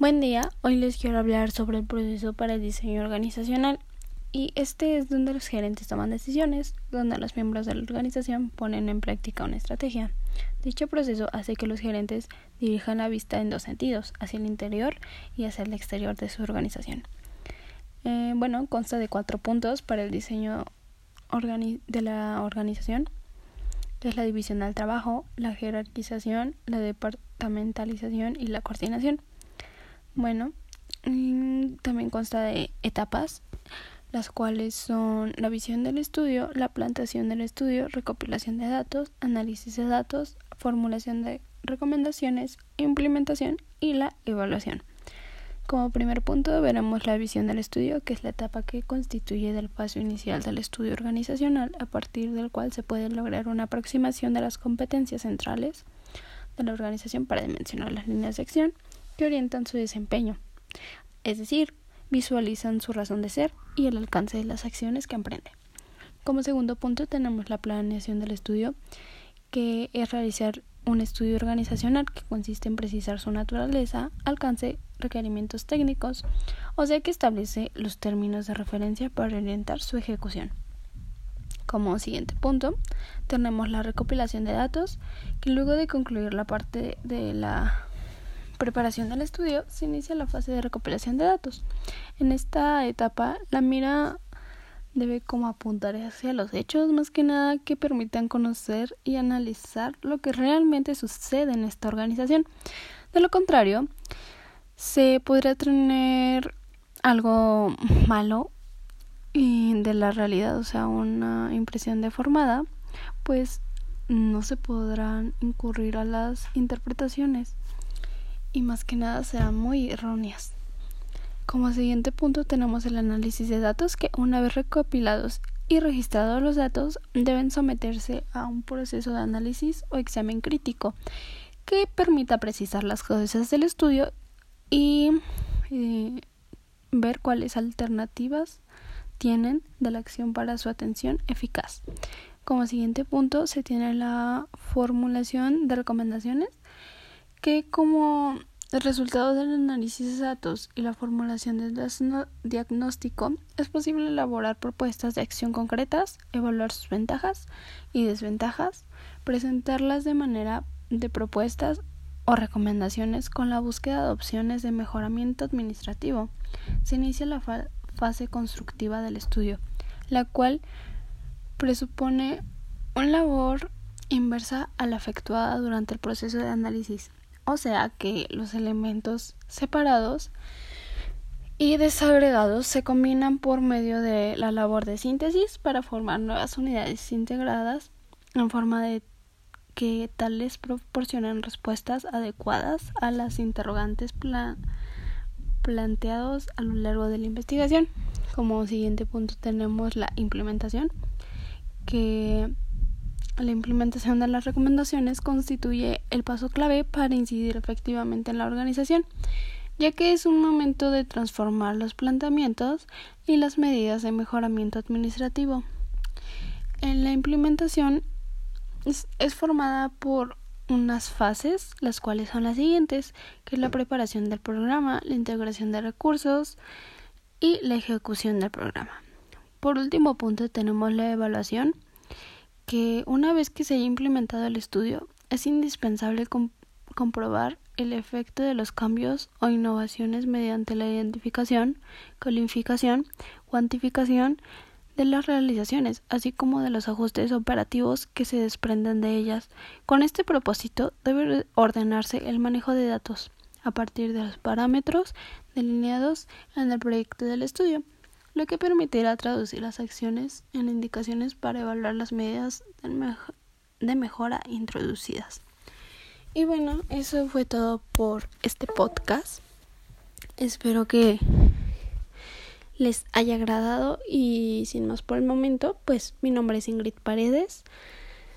Buen día, hoy les quiero hablar sobre el proceso para el diseño organizacional y este es donde los gerentes toman decisiones, donde los miembros de la organización ponen en práctica una estrategia. Dicho proceso hace que los gerentes dirijan la vista en dos sentidos, hacia el interior y hacia el exterior de su organización. Eh, bueno, consta de cuatro puntos para el diseño de la organización, es la división del trabajo, la jerarquización, la departamentalización y la coordinación. Bueno, mm, también consta de etapas, las cuales son la visión del estudio, la plantación del estudio, recopilación de datos, análisis de datos, formulación de recomendaciones, implementación y la evaluación. Como primer punto veremos la visión del estudio, que es la etapa que constituye el paso inicial del estudio organizacional, a partir del cual se puede lograr una aproximación de las competencias centrales de la organización para dimensionar las líneas de acción que orientan su desempeño, es decir, visualizan su razón de ser y el alcance de las acciones que emprende. Como segundo punto tenemos la planeación del estudio, que es realizar un estudio organizacional que consiste en precisar su naturaleza, alcance, requerimientos técnicos, o sea que establece los términos de referencia para orientar su ejecución. Como siguiente punto, tenemos la recopilación de datos, que luego de concluir la parte de la preparación del estudio se inicia la fase de recopilación de datos. En esta etapa, la mira debe como apuntar hacia los hechos más que nada que permitan conocer y analizar lo que realmente sucede en esta organización. De lo contrario, se podría tener algo malo de la realidad, o sea, una impresión deformada, pues no se podrán incurrir a las interpretaciones y más que nada serán muy erróneas. Como siguiente punto tenemos el análisis de datos que una vez recopilados y registrados los datos deben someterse a un proceso de análisis o examen crítico que permita precisar las cosas del estudio y eh, ver cuáles alternativas tienen de la acción para su atención eficaz. Como siguiente punto se tiene la formulación de recomendaciones que como resultado del análisis de datos y la formulación del diagnóstico es posible elaborar propuestas de acción concretas, evaluar sus ventajas y desventajas, presentarlas de manera de propuestas o recomendaciones con la búsqueda de opciones de mejoramiento administrativo. Se inicia la fase constructiva del estudio, la cual presupone una labor inversa a la efectuada durante el proceso de análisis o sea que los elementos separados y desagregados se combinan por medio de la labor de síntesis para formar nuevas unidades integradas en forma de que tales proporcionan respuestas adecuadas a las interrogantes planteados a lo largo de la investigación. Como siguiente punto tenemos la implementación, que la implementación de las recomendaciones constituye el paso clave para incidir efectivamente en la organización, ya que es un momento de transformar los planteamientos y las medidas de mejoramiento administrativo. En la implementación es, es formada por unas fases, las cuales son las siguientes, que es la preparación del programa, la integración de recursos y la ejecución del programa. Por último punto tenemos la evaluación, que una vez que se haya implementado el estudio, es indispensable comprobar el efecto de los cambios o innovaciones mediante la identificación, calificación, cuantificación de las realizaciones, así como de los ajustes operativos que se desprenden de ellas. Con este propósito debe ordenarse el manejo de datos a partir de los parámetros delineados en el proyecto del estudio lo que permitirá traducir las acciones en indicaciones para evaluar las medidas de mejora introducidas. Y bueno, eso fue todo por este podcast. Espero que les haya agradado y sin más por el momento, pues mi nombre es Ingrid Paredes.